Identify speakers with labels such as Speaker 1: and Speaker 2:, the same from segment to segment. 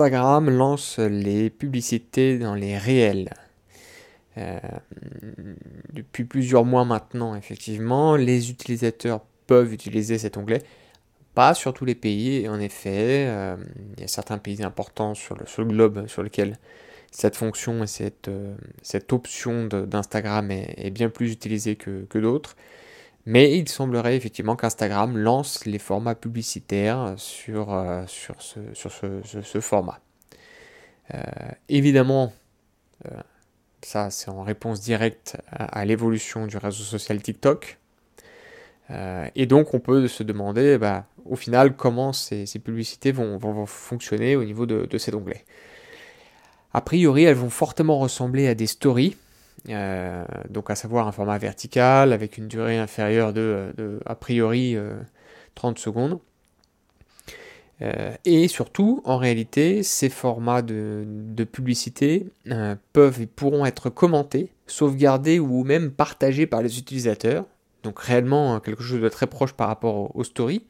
Speaker 1: Instagram lance les publicités dans les réels. Euh, depuis plusieurs mois maintenant, effectivement, les utilisateurs peuvent utiliser cet onglet. Pas sur tous les pays, en effet. Euh, il y a certains pays importants sur le, globe sur lesquels cette fonction et cette, euh, cette option d'Instagram est, bien plus utilisée que, d'autres. Mais il semblerait effectivement qu'Instagram lance les formats publicitaires sur, sur, ce, sur ce, format. évidemment, ça, c'est en réponse directe à, l'évolution du réseau social TikTok. Euh, et donc, on peut se demander, bah, au final, comment ces, publicités vont, fonctionner au niveau de, cet onglet. A priori, elles vont fortement ressembler à des stories, euh, donc à savoir un format vertical avec une durée inférieure de, a priori, 30 euh, secondes. Euh, et surtout, en réalité, ces formats de, publicité peuvent et pourront être commentés, sauvegardés ou même partagés par les utilisateurs. Donc réellement hein, quelque chose de très proche par rapport aux, stories.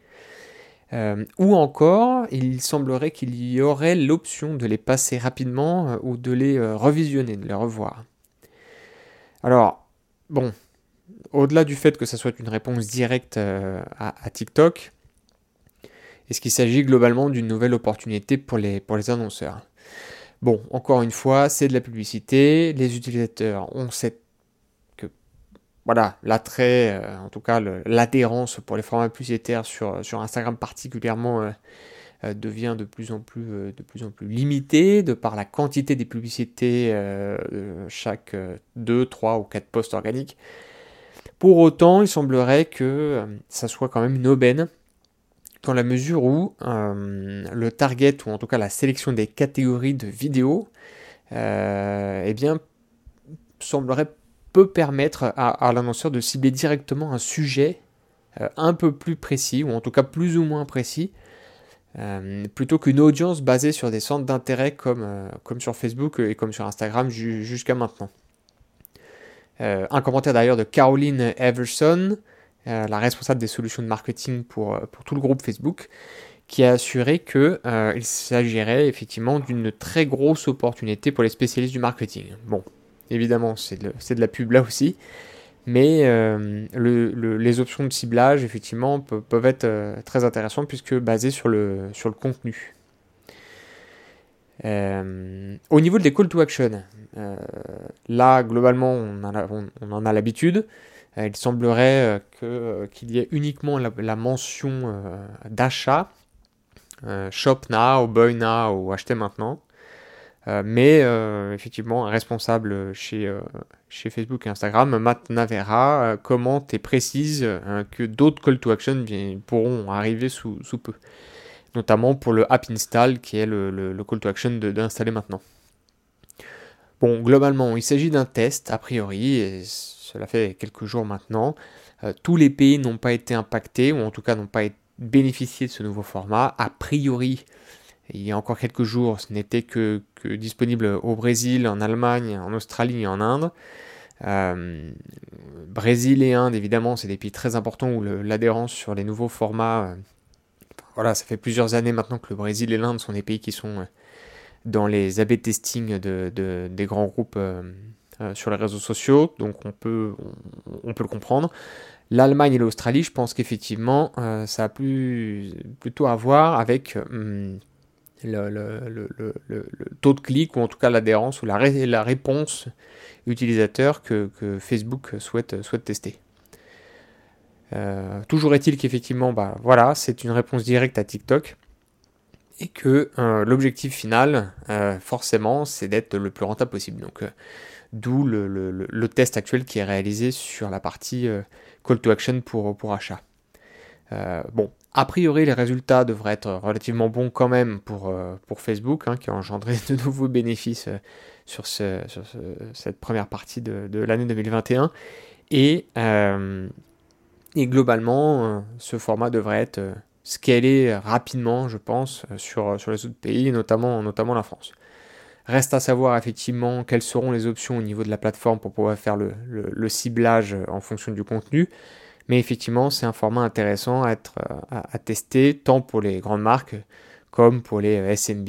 Speaker 1: Ou encore, il semblerait qu'il y aurait l'option de les passer rapidement ou de les revisionner, de les revoir. Alors, bon, au-delà du fait que ça soit une réponse directe à TikTok, est-ce qu'il s'agit globalement d'une nouvelle opportunité pour les, annonceurs? Bon, encore une fois, c'est de la publicité, les utilisateurs ont cette que voilà, l'attrait, euh, en tout cas l'adhérence pour les formats publicitaires sur, sur Instagram particulièrement euh, euh, devient de plus en plus de plus en plus limité de par la quantité des publicités chaque 2, 3 ou 4 posts organiques. Pour autant, il semblerait que ça soit quand même une aubaine dans la mesure où euh, le target, ou en tout cas la sélection des catégories de vidéos, euh, eh bien, semblerait peut permettre à, l'annonceur de cibler directement un sujet euh, un peu plus précis, ou en tout cas plus ou moins précis, plutôt qu'une audience basée sur des centres d'intérêt comme, comme sur Facebook et comme sur Instagram jusqu'à maintenant. un commentaire d'ailleurs de Caroline Everson, euh, la responsable des solutions de marketing pour, euh, pour tout le groupe Facebook, qui a assuré qu'il euh, il s'agirait effectivement d'une très grosse opportunité pour les spécialistes du marketing. Bon, évidemment, c'est de, de, la pub là aussi, mais le, les options de ciblage, effectivement, peuvent, être très intéressantes puisque basées sur le, sur le contenu. au niveau des call to action, là, globalement, on, en a l'habitude. Euh, il semblerait euh, euh, qu'il y ait uniquement la, mention d'achat, shop now, buy now ou acheter maintenant. Mais effectivement, un responsable chez, chez Facebook et Instagram, Matt Navera, commente et précise que d'autres call to action pourront arriver sous, peu. Notamment pour le app install qui est le, call to action d'installer maintenant. Bon, globalement, il s'agit d'un test a priori. Et cela fait quelques jours maintenant. Euh, tous les pays n'ont pas été impactés, ou en tout cas n'ont pas bénéficié de ce nouveau format. A priori, il y a encore quelques jours, ce n'était que, disponible au Brésil, en Allemagne, en Australie et en Inde. Euh, Brésil et Inde, évidemment, c'est des pays très importants où l'adhérence sur les nouveaux formats, euh, voilà, ça fait plusieurs années maintenant que le Brésil et l'Inde sont des pays qui sont dans les AB testing de, des grands groupes euh, sur les réseaux sociaux, donc on peut, on, peut le comprendre. L'Allemagne et l'Australie, je pense qu'effectivement, euh, ça a plus, plutôt à voir avec le, taux de clic, ou en tout cas l'adhérence, ou la, réponse utilisateur que, Facebook souhaite, tester. Euh, toujours est-il qu'effectivement, bah, voilà, c'est une réponse directe à TikTok et que l'objectif final, forcément, c'est d'être le plus rentable possible. Donc, d'où le, test actuel qui est réalisé sur la partie euh, call to action pour, pour achat. Euh, bon, a priori, les résultats devraient être relativement bons quand même pour, euh, Facebook, hein, qui a engendré de nouveaux bénéfices sur, ce, sur cette première partie de, l'année 2021. Et, globalement, ce format devrait être scalé rapidement, je pense, sur, les autres pays, notamment la France. Reste à savoir effectivement quelles seront les options au niveau de la plateforme pour pouvoir faire le, ciblage en fonction du contenu. Mais effectivement, c'est un format intéressant à, être, à, tester tant pour les grandes marques comme pour les SMB